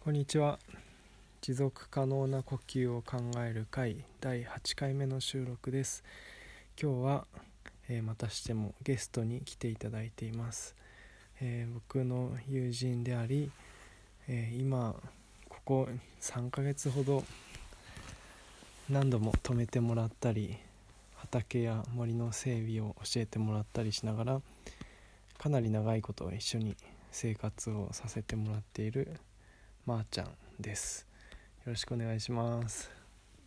こんにちは。持続可能な呼吸を考える会第8回目の収録です。今日は、えーまたしてもゲストに来ていただいています、えー僕の友人であり、えー今ここ3ヶ月ほど何度も泊めてもらったり畑や森の整備を教えてもらったりしながらかなり長いこと一緒に生活をさせてもらっているまー、ちゃんですよろしくお願いします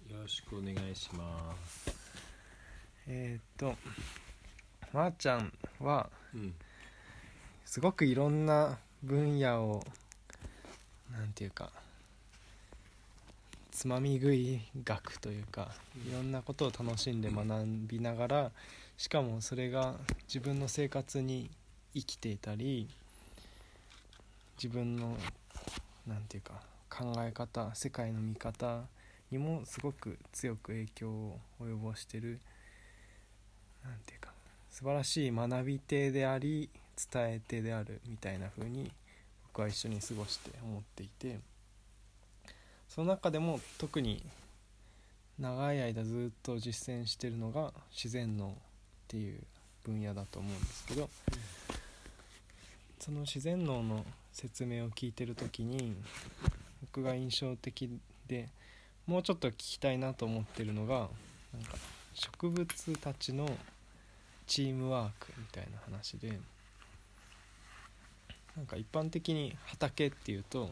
よろしくお願いします。えーっとまー、ちゃんはうん。すごくいろんな分野をなんていうかつまみ食い学というかいろんなことを楽しんで学びながらしかもそれが自分の生活に生きていたり自分のなんていうか考え方世界の見方にもすごく強く影響を及ぼしてるなんていうか素晴らしい学び手であり伝え手であるみたいな風に僕は一緒に過ごして思っていてその中でも特に長い間ずっと実践してるのが自然農っていう分野だと思うんですけどその自然農の説明を聞いてる時に僕が印象的でもうちょっと聞きたいなと思ってるのがなんか植物たちのチームワークみたいな話でなんか一般的に畑っていうと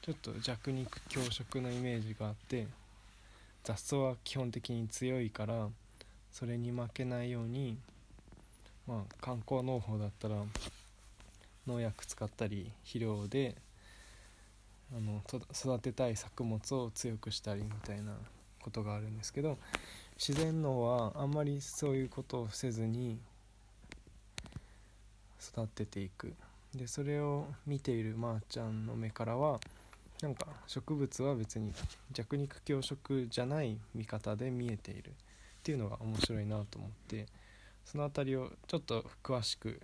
ちょっと弱肉強食のイメージがあって雑草は基本的に強いからそれに負けないようにまあ観光農法だったら農薬使ったり肥料であの育てたい作物を強くしたりみたいなことがあるんですけど自然農はあんまりそういうことをせずに育てていく。でそれを見ているまーちゃんの目からはなんか植物は別に弱肉強食じゃない見方で見えているっていうのが面白いなと思ってその辺りをちょっと詳しく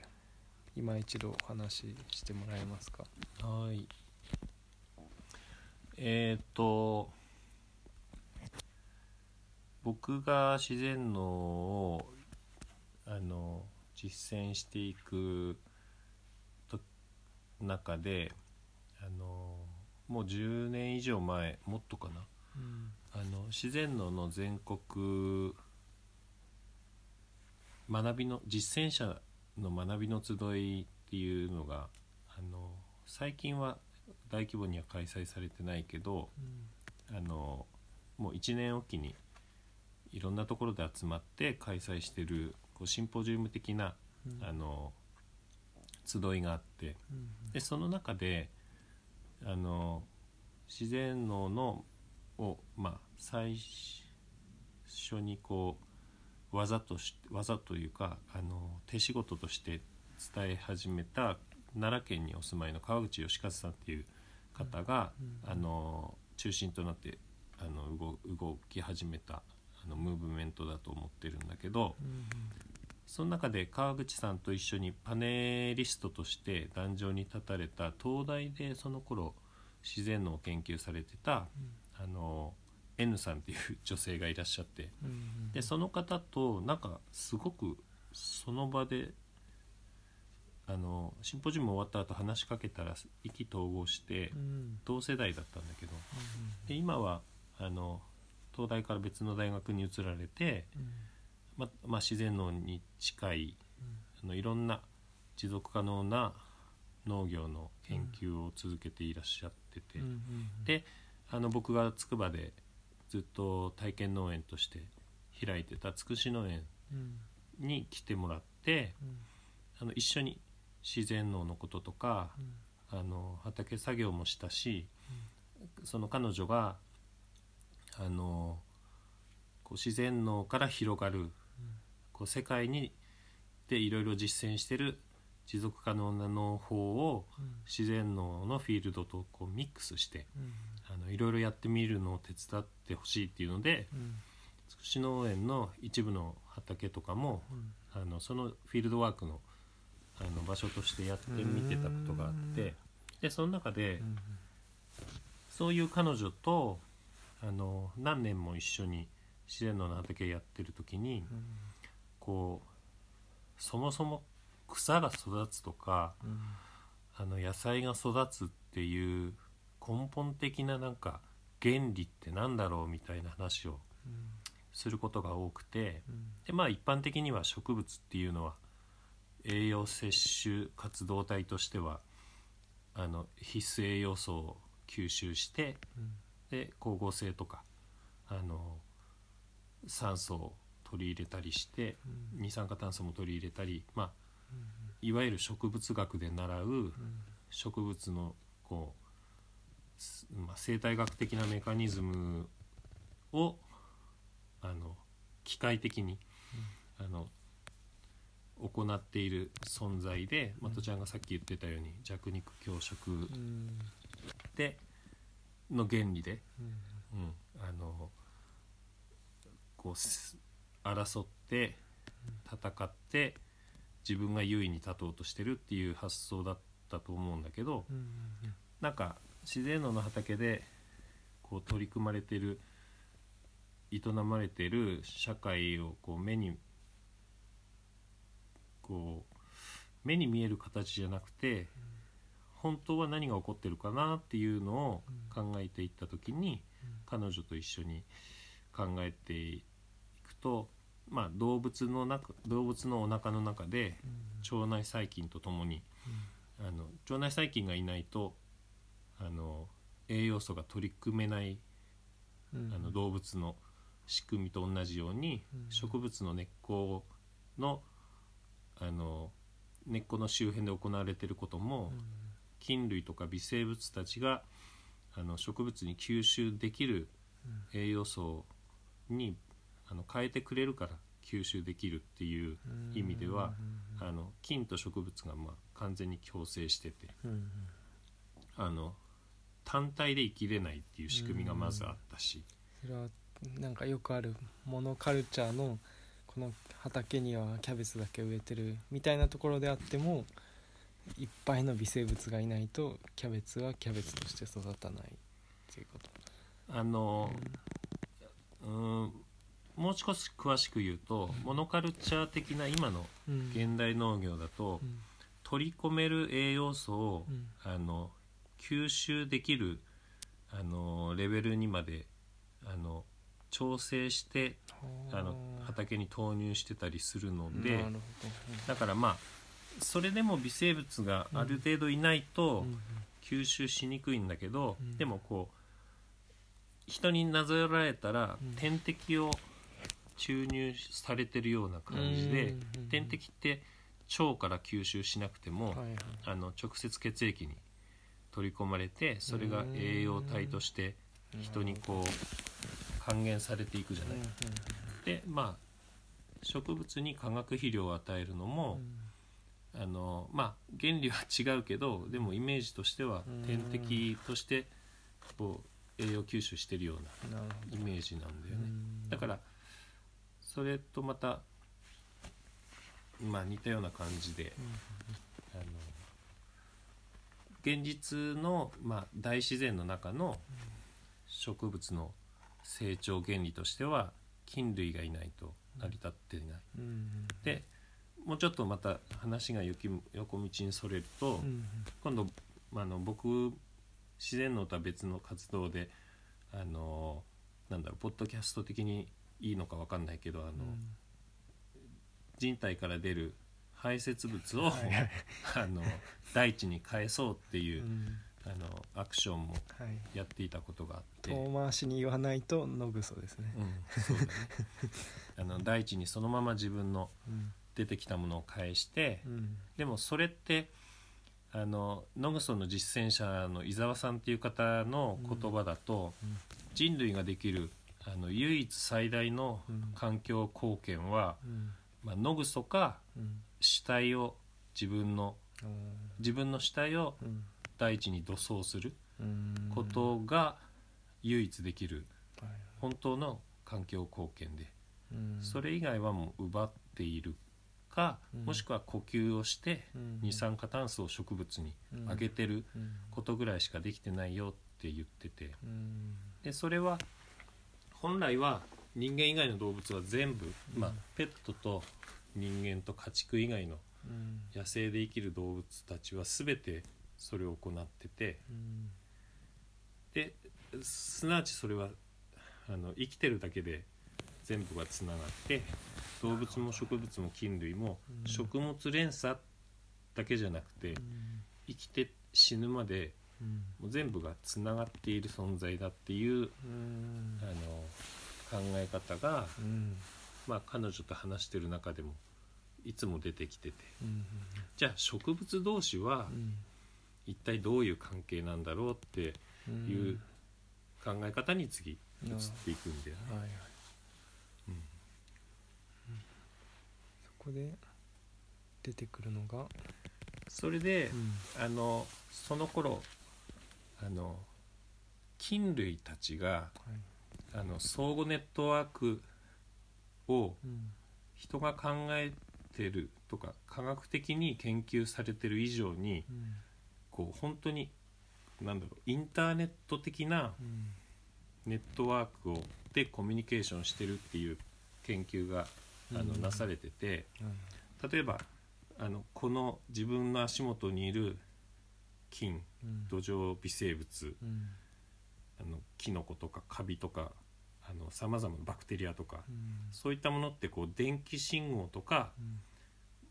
今一度お話ししてもらえますか？はい。えっ、と、僕が自然農をあの実践していくと中で、あのもう10年以上前、もっとかな。うんあの自然農の全国学びの実践者の学びの集いっていうのがあの最近は大規模には開催されてないけどあのもう1年おきにいろんなところで集まって開催してるこうシンポジウム的なうん。あの集いがあってうん。でその中であの自然農のをまあ最初にこう技とし技というかあの手仕事として伝え始めた奈良県にお住まいの川口義和さんっていう方が、うんあの中心となってあの動動き始めたあのムーブメントだと思ってるんだけど、うんその中で川口さんと一緒にパネリストとして壇上に立たれた東大でその頃自然農を研究されてたあの N さんっていう女性がいらっしゃって。うんうんでその方となんかすごくその場であのシンポジウム終わった後話しかけたら意気投合してうん。同世代だったんだけど。で今はあの東大から別の大学に移られて、うん。ままあ、自然農に近いあのいろんな持続可能な農業の研究を続けていらっしゃってて、うんうんであの僕が筑波でずっと体験農園として開いてたつくし農園うんに来てもらってうん。あの一緒に自然農のこととかあの畑作業もしたしその彼女があのこう自然農から広がるこう世界にでいろいろ実践してる持続可能な農法をうん。自然農のフィールドとこうミックスしてうんあのいろいろやってみるのを手伝ってほしいっていうのでうん。つくし農園の一部の畑とかもうん。あのそのフィールドワークのあの場所としてやってみてたことがあっうん。てでその中でうん。そういう彼女とあの何年も一緒に自然の畑やってる時にうん。こうそもそも草が育つとかうん。あの野菜が育つっていう根本的ななんか原理ってなんだろうみたいな話をうんすることが多くてうん。でまあ一般的には植物っていうのは栄養摂取活動体としてはあの必須栄養素を吸収してうん。で光合成とかあの酸素を取り入れたりしてうん。二酸化炭素も取り入れたり、まあ、うんいわゆる植物学で習ううん。植物のこう、すまあ、生態学的なメカニズムをあの機械的に、あの行っている存在で、まあ、とちゃんがさっき言ってたように弱肉強食うん。での原理で、うん。うん、あのこうす争って戦って自分が優位に立とうとしてるっていう発想だったと思うんだけどうん。なんか自然農の畑でこう取り組まれてる営まれてる社会をこう目にこう目に見える形じゃなくて本当は何が起こってるかなっていうのを考えていった時に彼女と一緒に考えていくと、まあ、動物の中動物のお腹の中で腸内細菌とともにあの腸内細菌がいないとあの栄養素が取り組めないうん。あの動物の仕組みと同じように、うん。植物の根っこのあの根っこの周辺で行われていることも、菌類とか微生物たちがあの植物に吸収できる栄養素にあの変えてくれるから吸収できるっていう意味ではあの菌と植物がまあ完全に共生しててうんうん。あの単体で生きれないっていう仕組みがまずあったし、それはなんかよくあるモノカルチャーのこの畑にはキャベツだけ植えてるみたいなところであってもいっぱいの微生物がいないとキャベツはキャベツとして育たないっていうこと。あのうん。もう少し詳しく言うとモノカルチャー的な今のうん。現代農業だとうん。取り込める栄養素をうん。あの吸収できるあのレベルにまであの調整してあの畑に投入してたりするのでだからまあそれでも微生物がある程度いないとうん吸収しにくいんだけど、うん。でもこう人になぞらえたらうん。点滴を注入されてるような感じでうん点滴って腸から吸収しなくてもあの直接血液に取り込まれてそれが栄養体として人にこう還元されていくじゃない。でまあ植物に化学肥料を与えるのも、あのまあ原理は違うけどでもイメージとしてはうん。点滴としてこう栄養吸収してるようなイメージなんだよどね。だからそれとまたまあ似たような感じであの現実の、まあ、大自然の中の植物の成長原理としては菌類がいないと成り立っていない。うん。うんでもうちょっとまた話が横横道にそれると、うん今度、まあ、あの僕自然農とは別の活動であのなんだろうポッドキャスト的にいいのか分かんないけどあの、人体から出る排泄物を、はい。は いあの大地に返そうっていうう、ん。あのアクションもはい。やっていたことがあって、遠回しに言わないと野ぐそですね。うん、そうだね。あの大地にそのまま自分のうん。出てきたものを返して、うん。でもそれってあの野グソの実践者の伊沢さんっていう方の言葉だと、うん。人類ができるあの唯一最大のうん。環境貢献は、うん。まあ、野グソかうん死体を自分の自分の死体をうん。大地に土葬するうん。ことが唯一できるはい本当の環境貢献で、うん。それ以外はもう奪っているか、うん。もしくは呼吸をしてうん。二酸化炭素を植物にうん。あげてるうん。ことぐらいしかできてないよっって言ってて。うん。でそれは本来は人間以外の動物は全部、まあうん、ペットと人間と家畜以外のうん。野生で生きる動物たちは全てそれを行っててうん。ですなわちそれはあの生きてるだけで全部がつながって動物も植物も菌類もうん。食物連鎖だけじゃなくてうん。生きて死ぬまでうん。もう全部がつながっている存在だっていううん。あの考え方が、うん。まあ、彼女と話してる中でもいつも出てきてて。うんじゃあ植物同士はうん。一体どういう関係なんだろうってうん。いう考え方に次移っていくんだよね。はいはい。うん。そこで出てくるのがそれでう、ん。あのその頃あの菌類たちがはい。あの相互ネットワークをうん。人が考えてるとか科学的に研究されてる以上にうん。こう本当になんだろうインターネット的なうん。ネットワークをでコミュニケーションしてるっていう研究があのうん。なされててはい例えばあのこの自分の足元にいる菌うん。土壌微生物うん。あのキノコとかカビとかさまざまなバクテリアとかうん。そういったものってこう電気信号とかうん。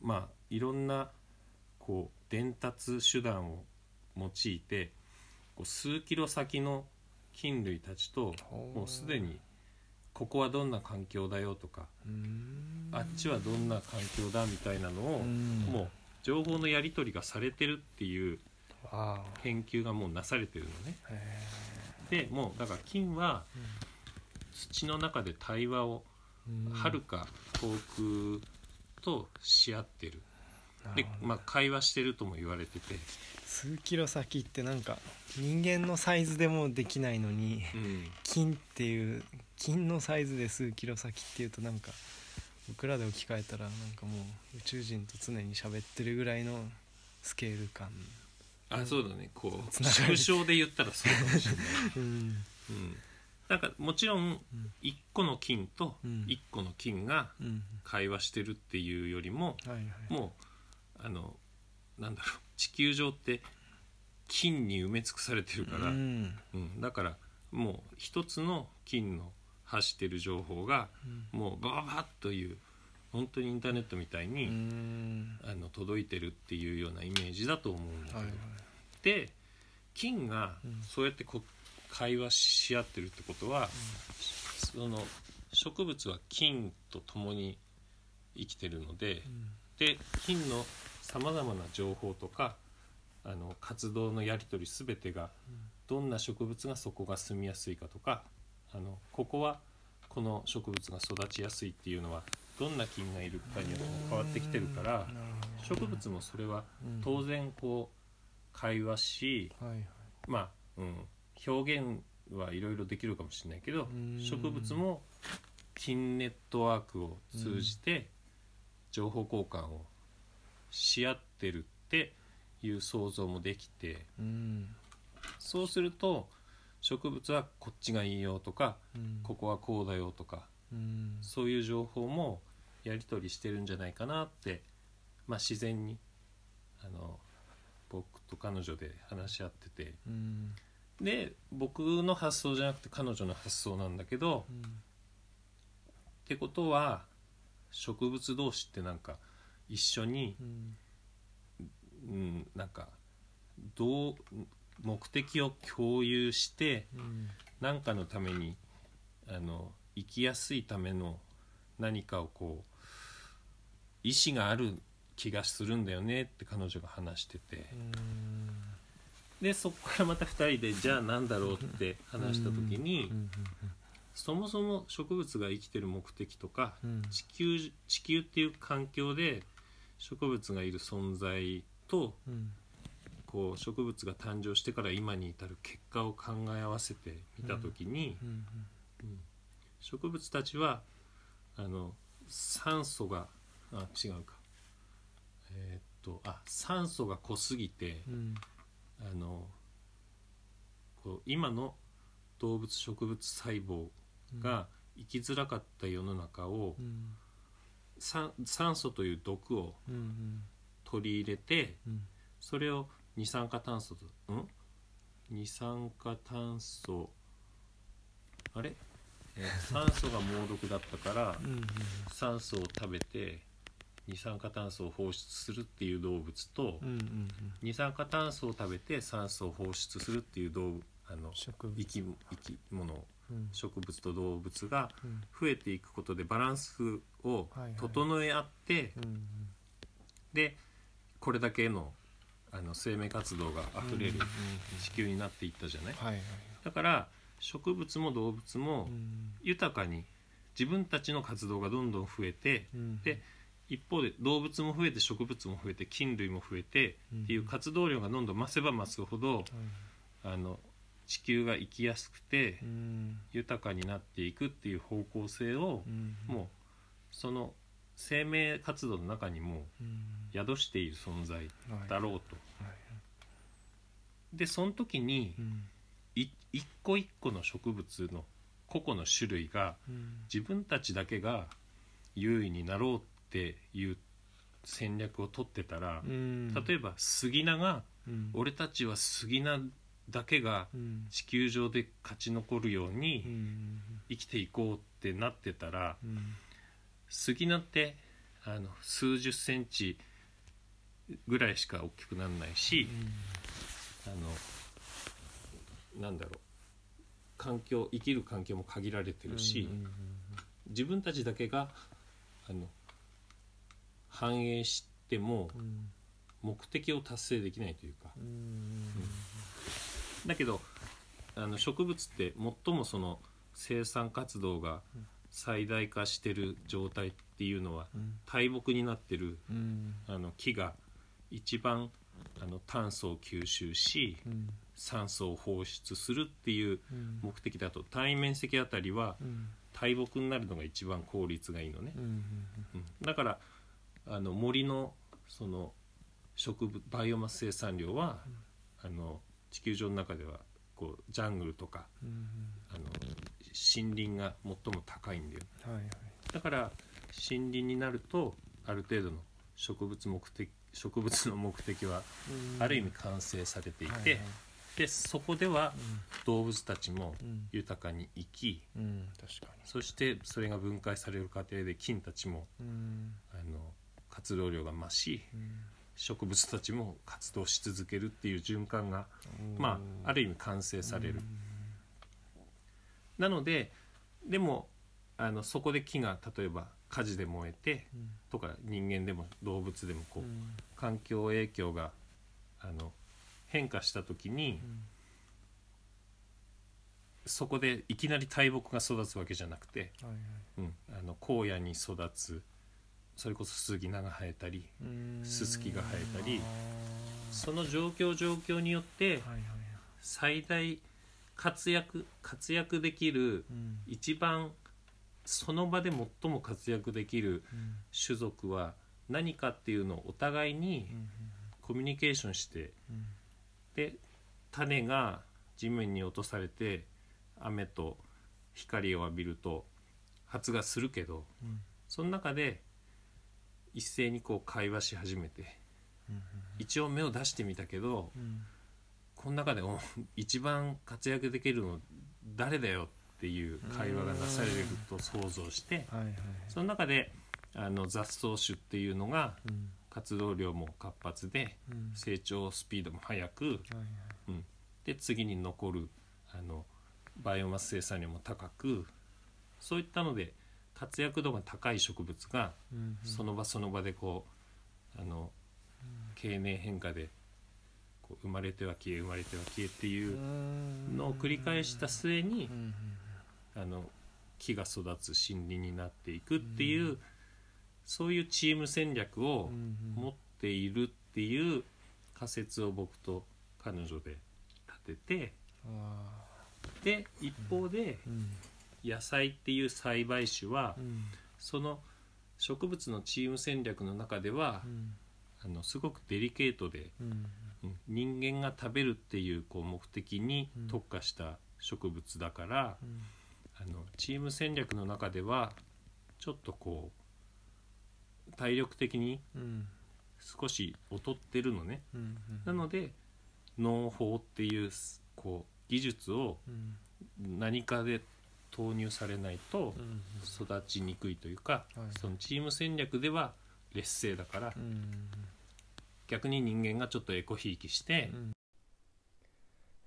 まあいろんなこう伝達手段を用いてこう数キロ先の菌類たちともうすでにここはどんな環境だよとかうん。あっちはどんな環境だみたいなのをうん。もう情報のやり取りがされてるっていう研究がもうなされてるのね。へでもうだから菌は土の中で対話をえはるか遠くとし合ってる。で、まあ、会話してるとも言われてて、数キロ先ってなんか人間のサイズでもできないのにうん、金っていう金のサイズで数キロ先っていうとなんか僕らで置き換えたらなんかもう宇宙人と常に喋ってるぐらいのスケール感。あそうだね。こう抽象で言ったらそうかもしれない、うん。うん、なんかもちろん1個の菌とうん。1個の菌がうん。会話してるっていうよりももうあのなんだろう地球上って菌に埋め尽くされてるから、うん。うん、だからもう一つの菌の発してる情報がもうバババッという本当にインターネットみたいに、うん。あの届いてるっていうようなイメージだと思うんだけど、はいはい。で菌がうん。そうやってこ会話し合ってるってことは、その植物は菌と共に生きてるので、で菌のさまざまな情報とかあの活動のやり取り全てがどんな植物がそこが住みやすいかとかあのここはこの植物が育ちやすいっていうのはどんな菌がいるかによっても変わってきてるから植物もそれはうん。当然こう会話しまあ、うん、表現はいろいろできるかもしれないけどうん。植物も菌ネットワークを通じて情報交換をし合ってるっていう想像もできてうん。そうすると植物はこっちがいいよとかうん。ここはこうだよとかうん。そういう情報もやり取りしてるんじゃないかなって、まあ、自然にあの僕と彼女で話し合っててうんで僕の発想じゃなくて彼女の発想なんだけどうんってことは植物同士ってなんか一緒に、うんうん、なんかどう目的を共有してうんかのためにあの生きやすいための何かをこう意思がある気がするんだよねって彼女が話してて。うんでそこからまた2人で じゃあ何だろうって話した時にうんそもそも植物が生きてる目的とかうん。地球地球っていう環境で植物がいる存在とうん。こう植物が誕生してから今に至る結果を考え合わせてみた時に、植物たちはあの酸素があ違うか。えーっとあ酸素が濃すぎてうんあのこう今の動物植物細胞が生きづらかった世の中を、うん。酸酸素という毒をうんうん取り入れてうん。それを二酸化炭素とん？二酸化炭素あれ、えー酸素が猛毒だったからうんうん。酸素を食べて二酸化炭素を放出するっていう動物と、うんうんうん。二酸化炭素を食べて酸素を放出するっていう動物あの生き生き物うん。植物と動物がうん。増えていくことでバランスを整え合って、うんうん。でこれだけのあの生命活動があふれるうんうんうん地球になっていったじゃない、はいはいだから植物も動物もうん。豊かに自分たちの活動がどんどん増えてうん。で一方で動物も増えて植物も増えて菌類も増えてうんっていう活動量がどんどん増せば増すほどはい。あの地球が生きやすくてうん。豊かになっていくっていう方向性をうん。もうその生命活動の中にもうん。宿している存在はい。だろうと。はい。でその時に一個一個の植物の個々の種類がうん。自分たちだけが優位になろうっていう戦略を取ってたらうん。例えば杉菜がうん。俺たちは杉菜だけがうん。地球上で勝ち残るよううにん。生きていこうってなってたらうん。杉菜ってあの数十センチぐらいしか大きくならないしあのなんだろう環境生きる環境も限られてるし、うん。自分たちだけがあの繁栄してもうん。目的を達成できないというか。うん。だけどあの植物って最もその生産活動が最大化してる状態っていうのはうん。大木になってるうん。あの木が一番あの炭素を吸収しうん。酸素を放出するっていううん。目的だと。単位面積あたりはうん。大木になるのが一番効率がいいのね、だからあの森のその植物バイオマス生産量は、あの地球上の中ではこうジャングルとかうんあの森林が最も高いんだよ。はいはい。だから森林になるとある程度の植物目的植物の目的はうん。ある意味完成されていて、はいはい。でそこでは動物たちもうん。豊かに生きうん確かそしてそれが分解される過程で菌たちもにうん。あの活動量が増し植物たちも活動し続けるっていう循環が、うん。まあ、ある意味完成される、なのででもあのそこで木が例えば火事で燃えてうん。とか人間でも動物でもこう、うん。環境影響があの変化した時にうん。そこでいきなり大木が育つわけじゃなくて、うん、あの荒野に育つそれこそ杉菜が生えたりうん。ススキが生えたりあその状況状況によって最大活躍活躍できるうん。一番その場で最も活躍できるうん種族は何かっていうのをお互いにうん。コミュニケーションしてうん。で種が地面に落とされて雨と光を浴びると発芽するけどうん。その中で一斉にこう会話し始めて。うん一応芽を出してみたけどうん。この中でお一番活躍できるの誰だよっていう会話がなされると想像してはいはいその中であの雑草種っていうのがうん。活動量も活発でうん。成長スピードも速くはいはい。で次に残るあのバイオマス生産量も高くそういったので活躍度が高い植物がうんその場その場でこうあの経年変化でこう生まれては消え生まれては消えっていうのを繰り返した末にうんあの木が育つ森林になっていくっていうそういうチーム戦略をうんうん。持っているっていう仮説を僕と彼女で立ててあで一方でーうん野菜っていう栽培種はうん。その植物のチーム戦略の中ではうん。あのすごくデリケートで、うん。うん人間が食べるっていうこう目的にうん。特化した植物だから、うん。あのチーム戦略の中ではちょっとこう体力的にうん。少し劣ってるのね。なので農法っていうこう技術をうん。何かで投入されないとうん育ちにくいというか、はい。そのチーム戦略では劣勢だから、うん。逆に人間がちょっとエコひいきして、うん。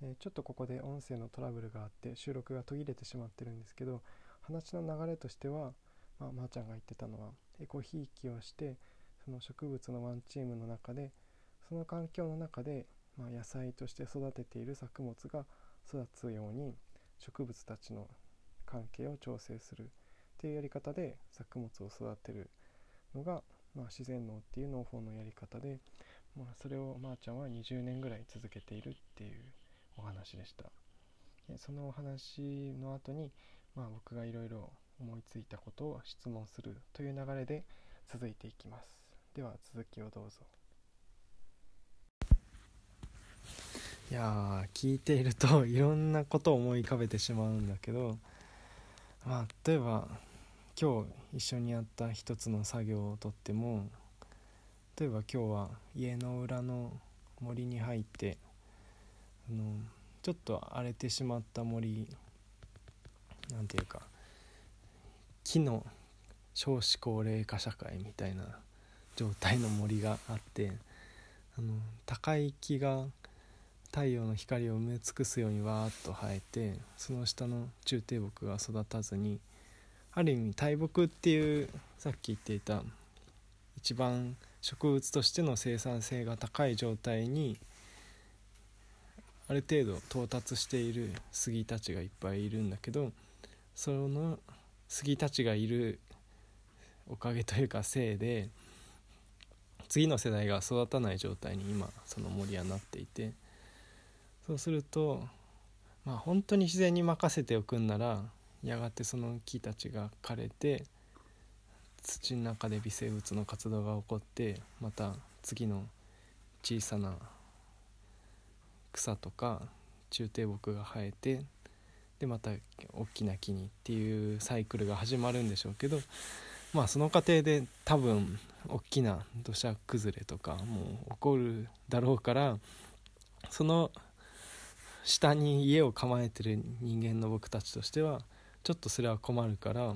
えーちょっとここで音声のトラブルがあって収録が途切れてしまってるんですけど話の流れとしては、まあ、まー、ちゃんが言ってたのはエコひいきをしてその植物のワンチームの中でその環境の中で、まあ、野菜として育てている作物が育つように植物たちの関係を調整するっていうやり方で作物を育てるのが、まあ、自然農っていう農法のやり方で、まあ、それをまー、ちゃんは20年ぐらい続けているっていうお話でした。でそのお話の後に、まあ、僕がいろいろ思いついたことを質問するという流れで続いていきます。では続きをどうぞ。いやー聞いているといろんなことを思い浮かべてしまうんだけどまあ例えば今日一緒にやった一つの作業をとっても例えば今日は家の裏の森に入ってあのちょっと荒れてしまった森なんていうか木の少子高齢化社会みたいな状態の森があってあの高い木が太陽の光を埋め尽くすようにわーっと生えてその下の中低木が育たずにある意味大木っていうさっき言っていた一番植物としての生産性が高い状態にある程度到達している杉たちがいっぱいいるんだけどその杉たちがいるおかげというかせいで次の世代が育たない状態に今その森はなっていてそうするとまあ本当に自然に任せておくんならやがてその木たちが枯れて土の中で微生物の活動が起こってまた次の小さな草とか中低木が生えてでまた大きな木にっていうサイクルが始まるんでしょうけどまあその過程で多分大きな土砂崩れとかも起こるだろうからその下に家を構えてる人間の僕たちとしてはちょっとそれは困るから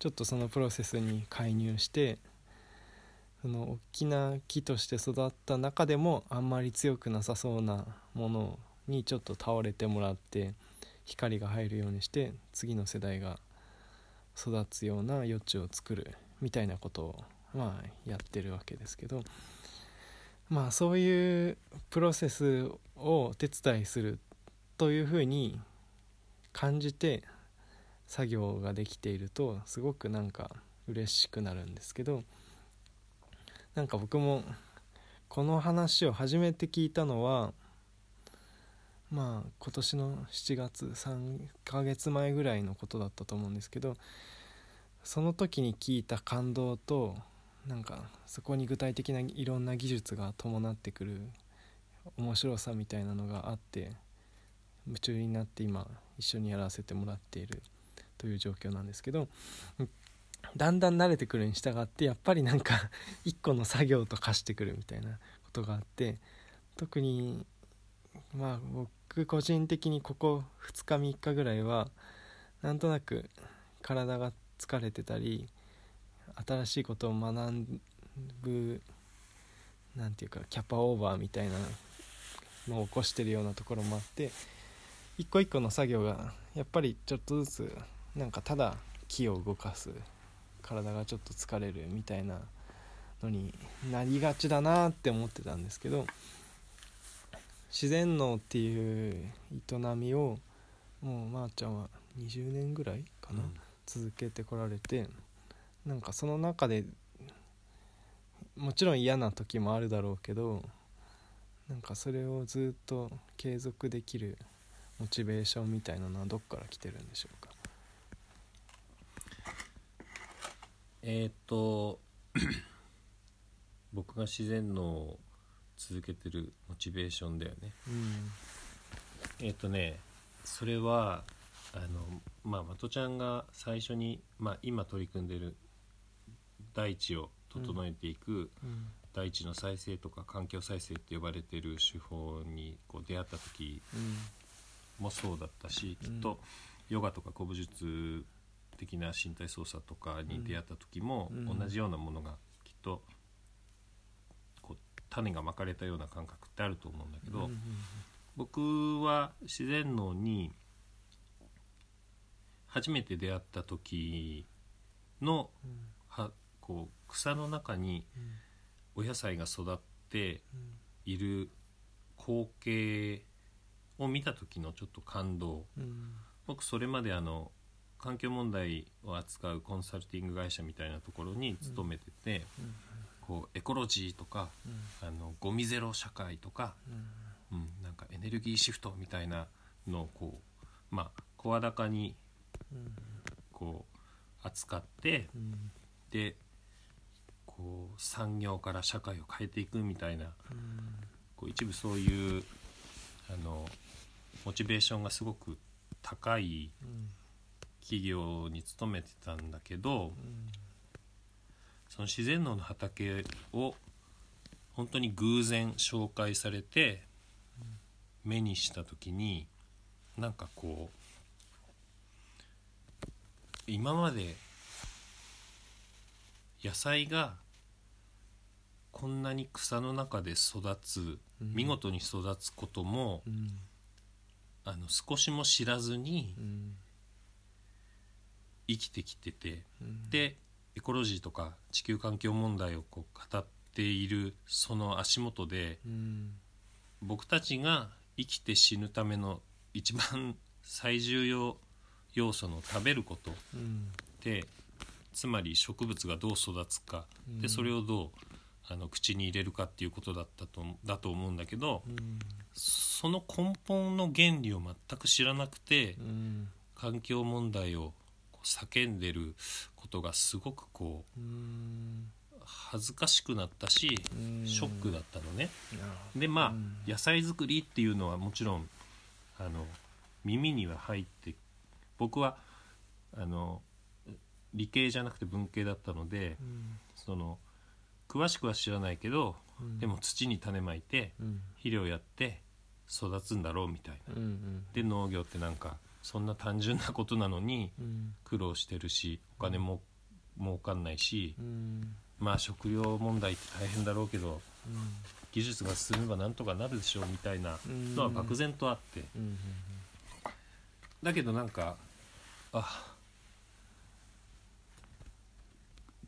ちょっとそのプロセスに介入してその大きな木として育った中でもあんまり強くなさそうなものにちょっと倒れてもらって光が入るようにして次の世代が育つような余地を作るみたいなことをまあやってるわけですけどまあそういうプロセスをお手伝いするというふうに感じて作業ができているとすごくなんか嬉しくなるんですけどなんか僕もこの話を初めて聞いたのはまあ今年の7月3ヶ月前ぐらいのことだったと思うんですけどその時に聞いた感動となんかそこに具体的ないろんな技術が伴ってくる面白さみたいなのがあって夢中になって今一緒にやらせてもらっているという状況なんですけどだんだん慣れてくるに従ってやっぱりなんか 一個の作業と化してくるみたいなことがあって特にまあ僕個人的にここ2日3日ぐらいはなんとなく体が疲れてたり新しいことを学ぶなんていうかキャパオーバーみたいなのを起こしてるようなところもあって一個一個の作業がやっぱりちょっとずつなんかただ木を動かす体がちょっと疲れるみたいなのになりがちだなって思ってたんですけど自然農っていう営みをもうまー、ちゃんは20年ぐらいかな、続けてこられてなんかその中でもちろん嫌な時もあるだろうけどなんかそれをずっと継続できるモチベーションみたいなのはどっから来てるんでしょうか？えーっと 僕が自然のを続けてるモチベーションだよね。うん。えっ、とねそれはあのまあまとちゃんが最初に、まあ、今取り組んでる大地を整えていく、うん。大地の再生とか環境再生って呼ばれてる手法にこう出会った時うんもそうだったし、うん。きっとヨガとか古武術的な身体操作とかに出会った時も、うん。同じようなものがきっとこう種がまかれたような感覚ってあると思うんだけど、うん僕は自然農に初めて出会った時のはこう草の中にお野菜が育っている光景を見た時のちょっと感動。うん。僕それまであの環境問題を扱うコンサルティング会社みたいなところに勤めてて、うん。こうエコロジーとかうん。あのゴミゼロ社会とか、うん。うん、なんかエネルギーシフトみたいなのをこうまあ声高にうん。こう扱ってうん。でこう産業から社会を変えていくみたいなうん。こう一部そういうあのモチベーションがすごく高い企業に勤めてたんだけどその自然農の畑を本当に偶然紹介されて目にした時になんかこう今まで野菜がこんなに草の中で育つうん。見事に育つこともうん。あの少しも知らずにうん。生きてきててうん。でエコロジーとか地球環境問題をこう語っているその足元でうん。僕たちが生きて死ぬための一番 最重要要素の食べることうん。でつまり植物がどう育つかうん。でそれをどうあの口に入れるかっていうことだったとだと思うんだけどうん。その根本の原理を全く知らなくてうん。環境問題を叫んでることがすごくこううん恥ずかしくなったしうん。ショックだったのね。なでまあ、うん。野菜作りっていうのはもちろんあの耳には入って僕はあの理系じゃなくて文系だったのでうん。その詳しくは知らないけどうん。でも土に種まいてうん。肥料やって育つんだろうみたいな。うんうんで農業ってなんかそんな単純なことなのにうん。苦労してるしお金も儲かんないしうん。まあ食料問題って大変だろうけど技術が進めばなんとかなるでしょうみたいなうん。のは漠然とあって。うん。だけどなんかあ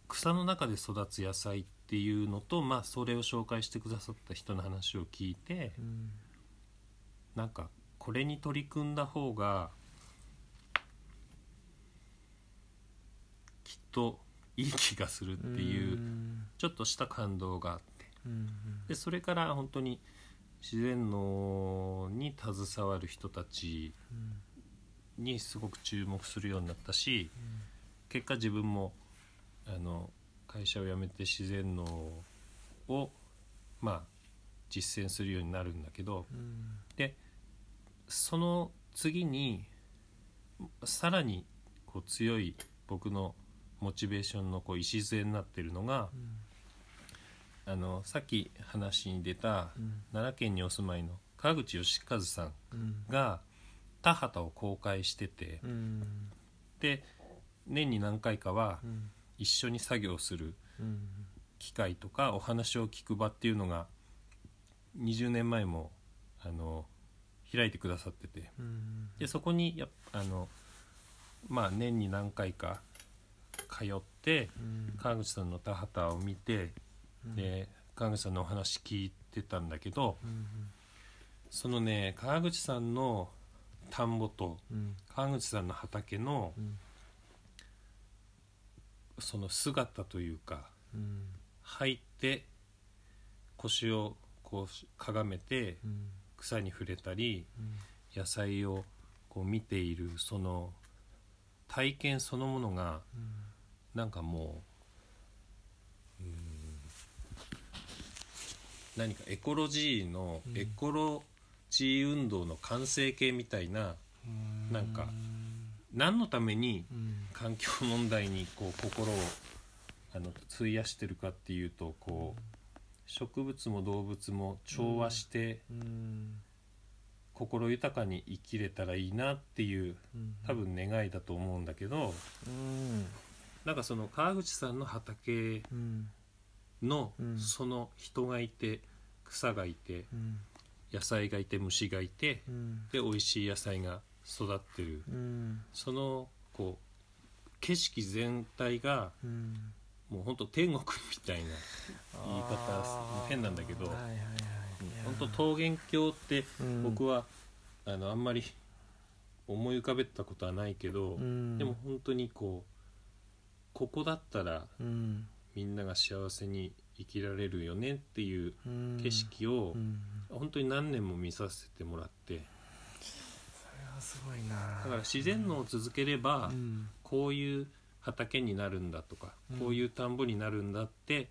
草の中で育つ野菜っていうのとまあそれを紹介してくださった人の話を聞いてうん。なんかこれに取り組んだ方がきっといい気がするっていううん。ちょっとした感動があって。うんでそれから本当に自然農に携わる人たちにすごく注目するようになったし結果自分もあの会社を辞めて自然農をまあ実践するようになるんだけどうん。でその次にさらにこう強い僕のモチベーションのこう礎になってるのがあのさっき話に出たうん。奈良県にお住まいの川口義和さんうん。が田畑を公開しててうん。で年に何回かはうん一緒に作業するうん。機会とかお話を聞く場っていうのが20年前もあの開いてくださってて。うん。でそこにやっあのまあ年に何回か通ってうん。川口さんの田畑を見てで川口さんのお話聞いてたんだけどうん。そのね川口さんの田んぼとうん。川口さんの畑のうんその姿というかうん入って腰をこうかがめてうん草に触れたりうん野菜をこう見ているその体験そのものがなんかもうう何かエコロジーの、うん。エコロジー運動の完成形みたいなうんなんか何のためにうん。環境問題にこう心をあの費やしてるかっていうとこう植物も動物も調和してうん。心豊かに生きれたらいいなっていううん。多分願いだと思うんだけどうん。なんかその川口さんの畑うん。のうん。その人がいて草がいてうん。野菜がいて虫がいてうん。で美味しい野菜が育ってる。うん。そのこう景色全体がうん。もうほんと天国みたいな言い方変なんだけどはいはいはい本当桃源郷ってうん。僕は、あのあんまり思い浮かべたことはないけど、うん。でも本当にこうここだったらうん。みんなが幸せに生きられるよねっていううん。景色をうん。本当に何年も見させてもらってすごいな。だから自然農を続ければうん。こういう畑になるんだとかうん。こういう田んぼになるんだって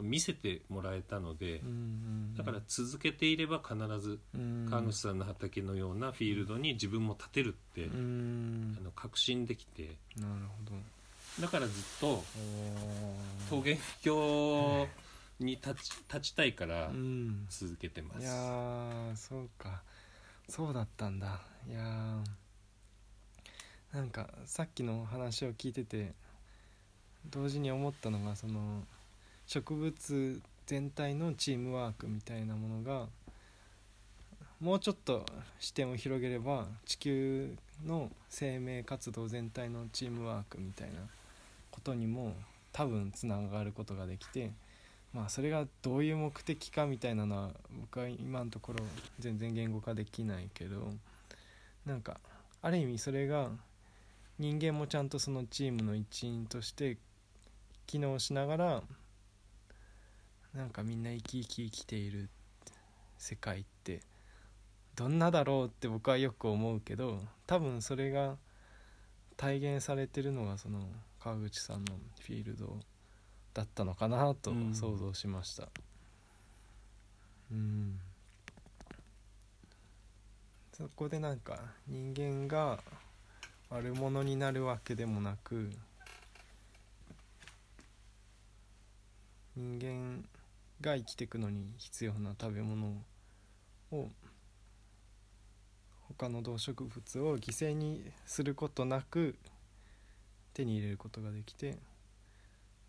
見せてもらえたのでうんだから続けていれば必ずうん。川口さんの畑のようなフィールドに自分も立てるってうん。あの確信できて。なるほど。だからずっとお桃源郷に立ち立ちたいからうん。続けてます。いやーそうかそうだったんだ。いやなんかさっきの話を聞いてて同時に思ったのがその植物全体のチームワークみたいなものがもうちょっと視点を広げれば地球の生命活動全体のチームワークみたいなことにも多分つながることができてまあそれがどういう目的かみたいなのは僕は今のところ全然言語化できないけどなんかある意味それが人間もちゃんとそのチームの一員として機能しながらなんかみんな生き生き生きている世界ってどんなだろうって僕はよく思うけど多分それが体現されてるのがその川口さんのフィールドだったのかなとうん。想像しました。うん。そこでなんか人間が悪者になるわけでもなく人間が生きていくのに必要な食べ物を他の動植物を犠牲にすることなく手に入れることができて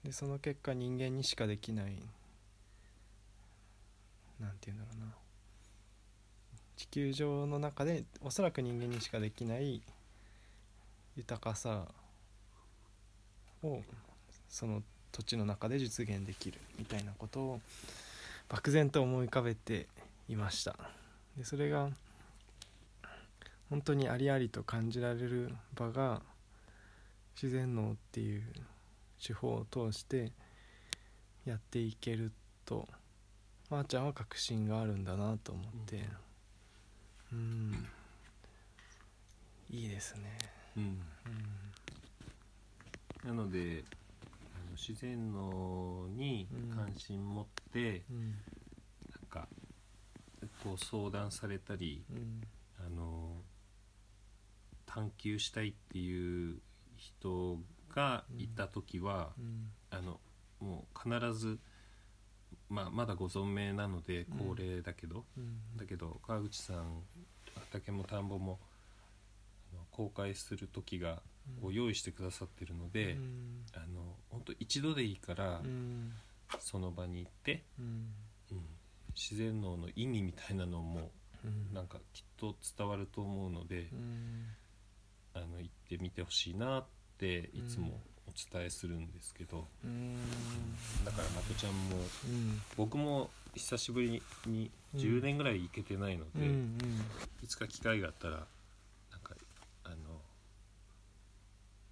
でその結果人間にしかできないなんて言うんだろうな。地球上の中でおそらく人間にしかできない豊かさをその土地の中で実現できるみたいなことを漠然と思い浮かべていました。でそれが本当にありありと感じられる場が自然農っていう手法を通してやっていけるとまー、ちゃんは確信があるんだなと思って。うん。いいですね。うん。うなのであの自然農に関心持って、んうん。なんかこう相談されたりうん。あの探求したいっていう人がいた時は、うん。あのもう必ず、まあ、まだご存命なのでうん。高齢だけど、うん。だけど川口さん畑も田んぼも公開する時がを用意してくださってるので、うん。あの本当一度でいいから、うん。その場に行って、うん。うん。自然農の意味みたいなのもうん。なんかきっと伝わると思うので、うん。あの行ってみてほしいなっていつもお伝えするんですけど、うん。だからまこちゃんもうん。僕も久しぶりにうん10年ぐらい行けてないので、うんいつか機会があったらなんかあの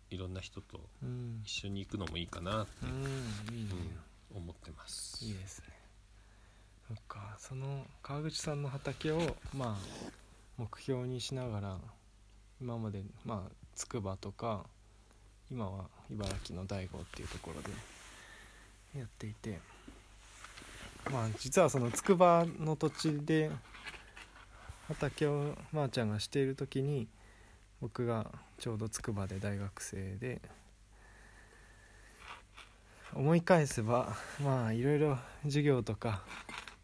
いろんな人とうん。一緒に行くのもいいかなって、うんいいね。うん思ってます。いいですね。そっか。その川口さんの畑をまあ目標にしながら今までまあ筑波とか今は茨城の大悟っていうところでやっていてまあ実はその筑波の土地で畑をまー、ちゃんがしている時に僕がちょうど筑波で大学生で思い返せばまあいろいろ授業とか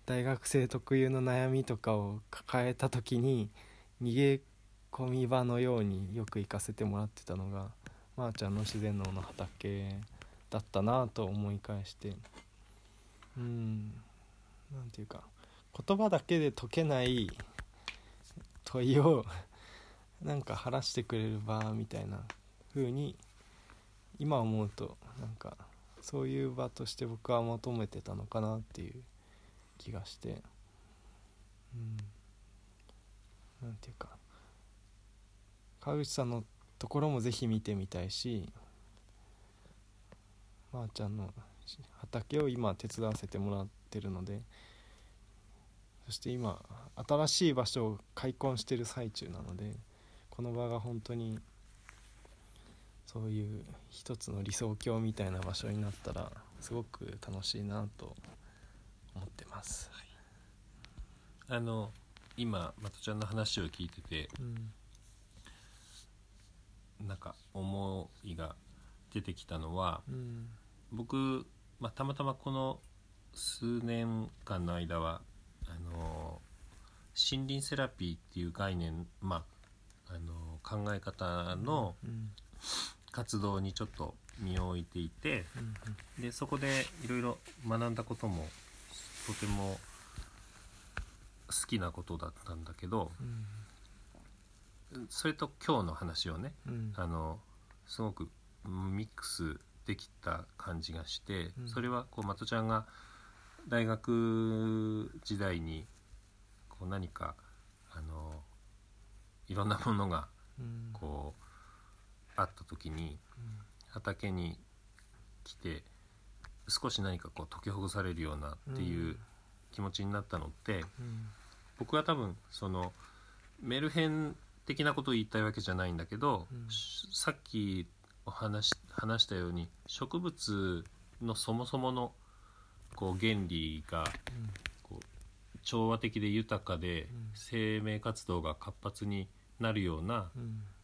大学生特有の悩みとかを抱えた時に逃げ込み場のようによく行かせてもらってたのがまー、ちゃんの自然農の畑だったなと思い返してうんなんていうか言葉だけで解けない問いをなんか晴らしてくれる場みたいな風に今思うとなんかそういう場として僕は求めてたのかなっていう気がしてうんなんていうか川口さんのところもぜひ見てみたいしまー、あ、ちゃんの畑を今手伝わせてもらってるのでそして今新しい場所を開墾してる最中なのでこの場が本当にそういう一つの理想郷みたいな場所になったらすごく楽しいなと思ってます。はい、あの今まとちゃんの話を聞いてて、うん、なんか思いが出てきたのは、うん、僕、まあ、たまたまこの数年間の間はあの森林セラピーっていう概念、まあ、あの考え方の活動にちょっと身を置いていて、でそこでいろいろ学んだこともとても好きなことだったんだけど、それと今日の話をね、あのすごくミックスできた感じがして、それはこうまとちゃんが大学時代にこう何かあのいろんなものがこう、あった時に、畑に来て少し何かこう解きほぐされるようなっていう気持ちになったのって、僕は多分そのメルヘン的なことを言いたいわけじゃないんだけど、さっきお話話したように植物のそもそものこう原理がこう調和的で豊かで生命活動が活発になるような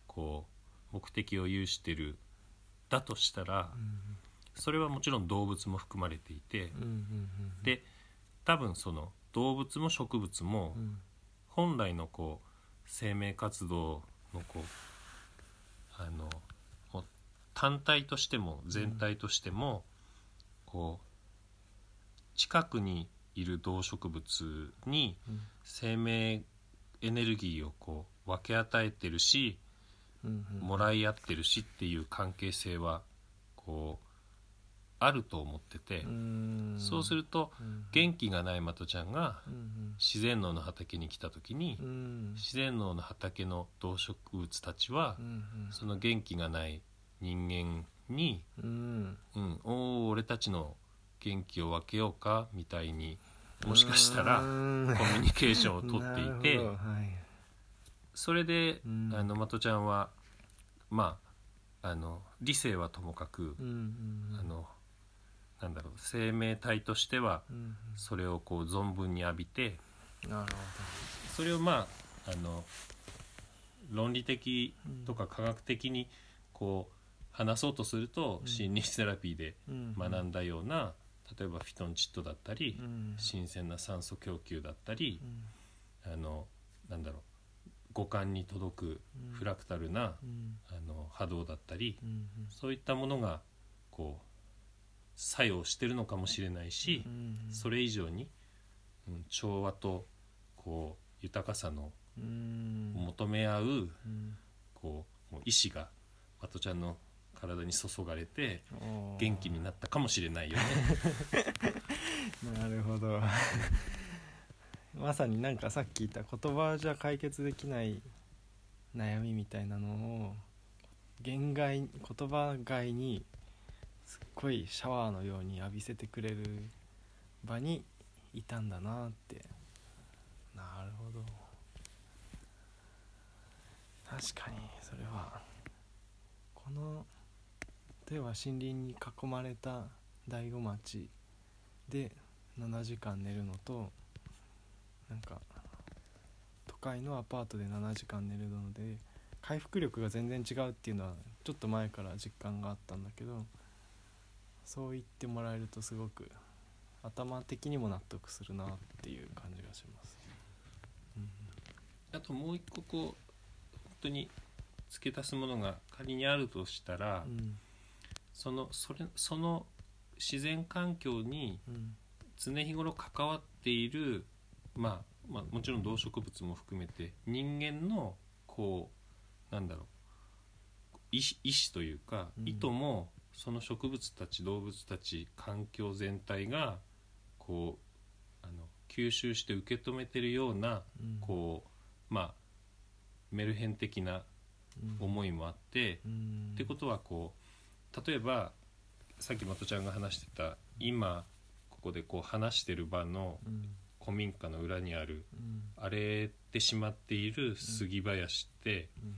こう目的を有してるだとしたらそれはもちろん動物も含まれていてで多分その動物も植物も本来のこう生命活動のこうあの単体としても全体としてもこう近くにいる動植物に生命エネルギーをこう分け与えてるし、もらい合ってるしっていう関係性はこうあると思っててそうすると元気がないまとちゃんが自然農の畑に来た時に自然農の畑の動植物たちはその元気がない人間に「うん。おお俺たちの元気を分けようかみたいにもしかしたらコミュニケーションをとっていて、はい、それであの的ちゃんはまああの理性はともかく、あのなんだろう生命体としてはそれをこう存分に浴びて、なるほど。それをまああの論理的とか科学的にこう話そうとすると、心理セラピーで学んだような例えばフィトンチッドだったり、うん、新鮮な酸素供給だったり、うん、あのなんだろう五感に届くフラクタルな、うん、あの波動だったり、そういったものがこう作用してるのかもしれないし、それ以上に、うん、調和とこう豊かさの求め合う、こう意志がワトちゃんの体に注がれて元気になったかもしれないよね。なるほど。まさになんかさっき言った言葉じゃ解決できない悩みみたいなのを言外言葉外にすっごいシャワーのように浴びせてくれる場にいたんだなって。なるほど。確かにそれはこの例えば森林に囲まれた大子町で7時間寝るのとなんか都会のアパートで7時間寝るので回復力が全然違うっていうのはちょっと前から実感があったんだけどそう言ってもらえるとすごく頭的にも納得するなっていう感じがします。あともう一個こう本当に付け足すものが仮にあるとしたら、うん。そのそれその自然環境にうん。常日頃関わっている、まあ、まあもちろん動植物も含めて人間のこうなんだろう意志というか、うん。意図もその植物たち動物たち環境全体がこうあの吸収して受け止めてるようなうん。こうまあメルヘン的なうん。思いもあって、うん。ってことはこう例えばさっきまとちゃんが話してた今ここでこう話してる場のうん。古民家の裏にあるうん。荒れてしまっている杉林ってうん。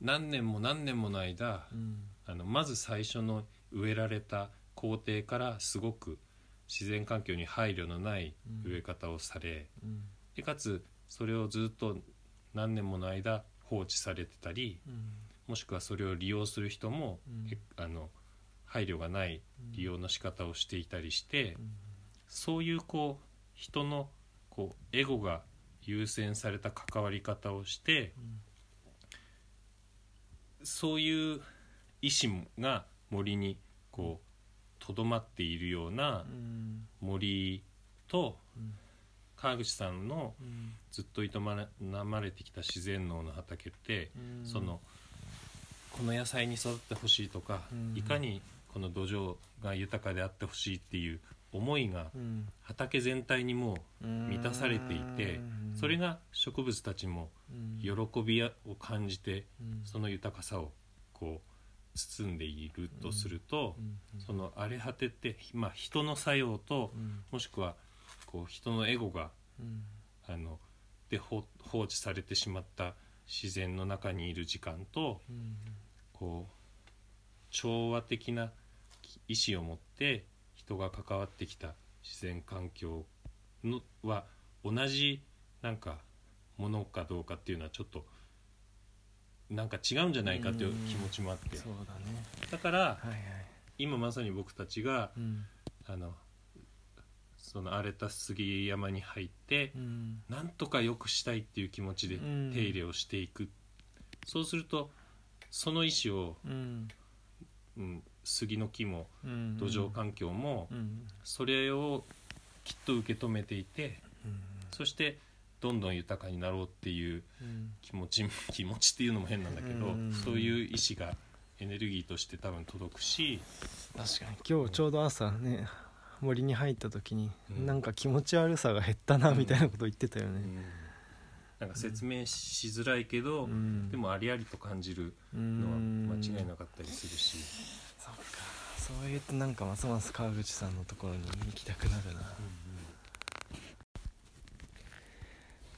何年も何年もの間うんあのまず最初の植えられた工程からすごく自然環境に配慮のない植え方をされうん。でかつそれをずっと何年もの間放置されてたりうん。もしくはそれを利用する人も、うん。へあの配慮がない利用の仕方をしていたりして、うん。そういうこう人のこうエゴが優先された関わり方をしてそういう意志が森にこうとどまっているようなうん。森とうん。川口さんのうん。ずっと営まれてきた自然農の畑ってうん。そのこの野菜に育ってほしいとか、うん。いかにこの土壌が豊かであってほしいっていう思いがうん。畑全体にもう満たされていてうん。それが植物たちもうん。喜びを感じてうん。その豊かさをこう包んでいるとするとうんその荒れ果てって、まあ、人の作用とうん。もしくはこう人のエゴがうん。あので放放置されてしまった自然の中にいる時間とうん。こう調和的な意志を持って人が関わってきた自然環境のは同じなんかものかどうかっていうのはちょっとなんか違うんじゃないかという気持ちもあって。そうだね。だからはいはい。今まさに僕たちがうん。あのその荒れた杉山に入ってうん。なんとか良くしたいっていう気持ちでうん。手入れをしていく、そうするとその意思を、うん。うん、杉の木もうん。土壌環境もうん。それをきっと受け止めていてうん。そしてどんどん豊かになろうっていううん気持ち 気持ちっていうのも変なんだけど、うん。そういう意志がエネルギーとして多分届くし、確かに今日ちょうど朝ね森に入った時に、うん。なんか気持ち悪さが減ったなうん。みたいなこと言ってたよね、なんか説明しづらいけど、うん。でもありありと感じるうのはん。間違いなかったりするし、そっか。そう言うとなんかますます川口さんのところに行きたくなるな、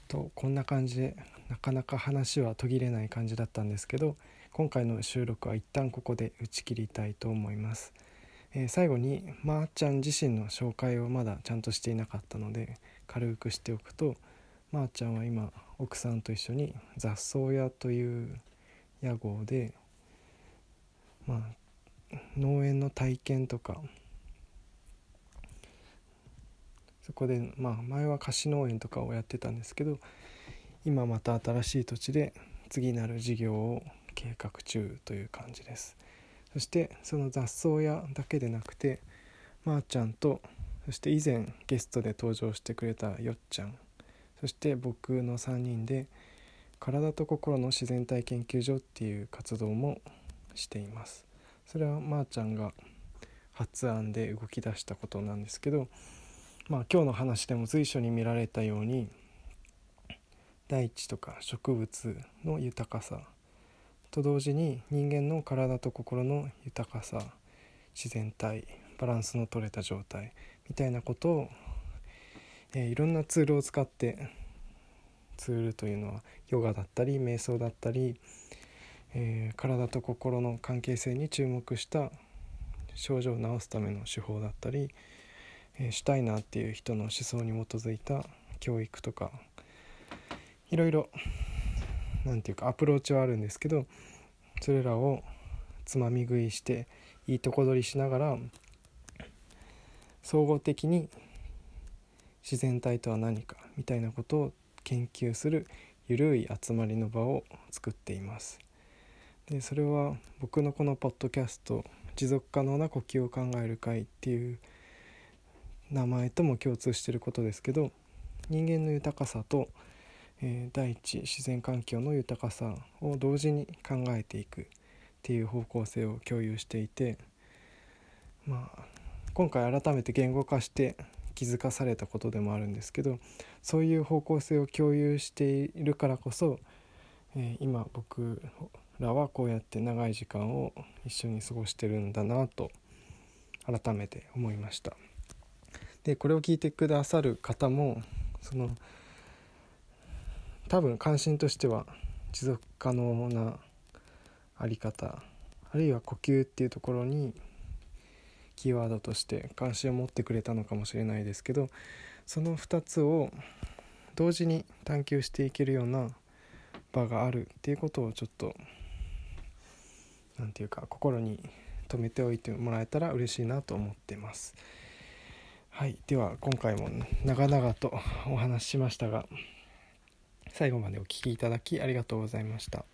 とこんな感じでなかなか話は途切れない感じだったんですけど今回の収録は一旦ここで打ち切りたいと思います、えー最後にまー、ちゃん自身の紹介をまだちゃんとしていなかったので軽くしておくとまー、ちゃんは今奥さんと一緒に雑草屋という屋号でまあ農園の体験とかそこでまあ前は貸し農園とかをやってたんですけど今また新しい土地で次なる事業を計画中という感じです。そしてその雑草屋だけでなくてまー、ちゃんとそして以前ゲストで登場してくれたよっちゃんそして僕の3人で体と心の自然体研究所っていう活動もしています。それはまーちゃんが発案で動き出したことなんですけどまあ今日の話でも随所に見られたように大地とか植物の豊かさと同時に人間の体と心の豊かさ自然体バランスの取れた状態みたいなことを、えーいろんなツールを使ってツールというのはヨガだったり瞑想だったり、えー体と心の関係性に注目した症状を治すための手法だったり、えー、シュタイナーっていう人の思想に基づいた教育とかいろいろ何て言うかアプローチはあるんですけどそれらをつまみ食いしていいとこ取りしながら総合的に自然体とは何かみたいなことを研究するゆるい集まりの場を作っています。でそれは僕のこのポッドキャスト「持続可能な呼吸を考える会」っていう名前とも共通してることですけど人間の豊かさと、えー、大地自然環境の豊かさを同時に考えていくっていう方向性を共有していてまあ今回改めて言語化して気づかされたことでもあるんですけどそういう方向性を共有しているからこそ、えー、今僕らはこうやって長い時間を一緒に過ごしてるんだなと改めて思いました。でこれを聞いてくださる方もその多分関心としては持続可能なあり方あるいは呼吸っていうところにキーワードとして関心を持ってくれたのかもしれないですけどその2つを同時に探求していけるような場があるっていうことをちょっと何て言うか心に留めておいてもらえたら嬉しいなと思ってます。はい、では今回も長々とお話ししましたが最後までお聴きいただきありがとうございました。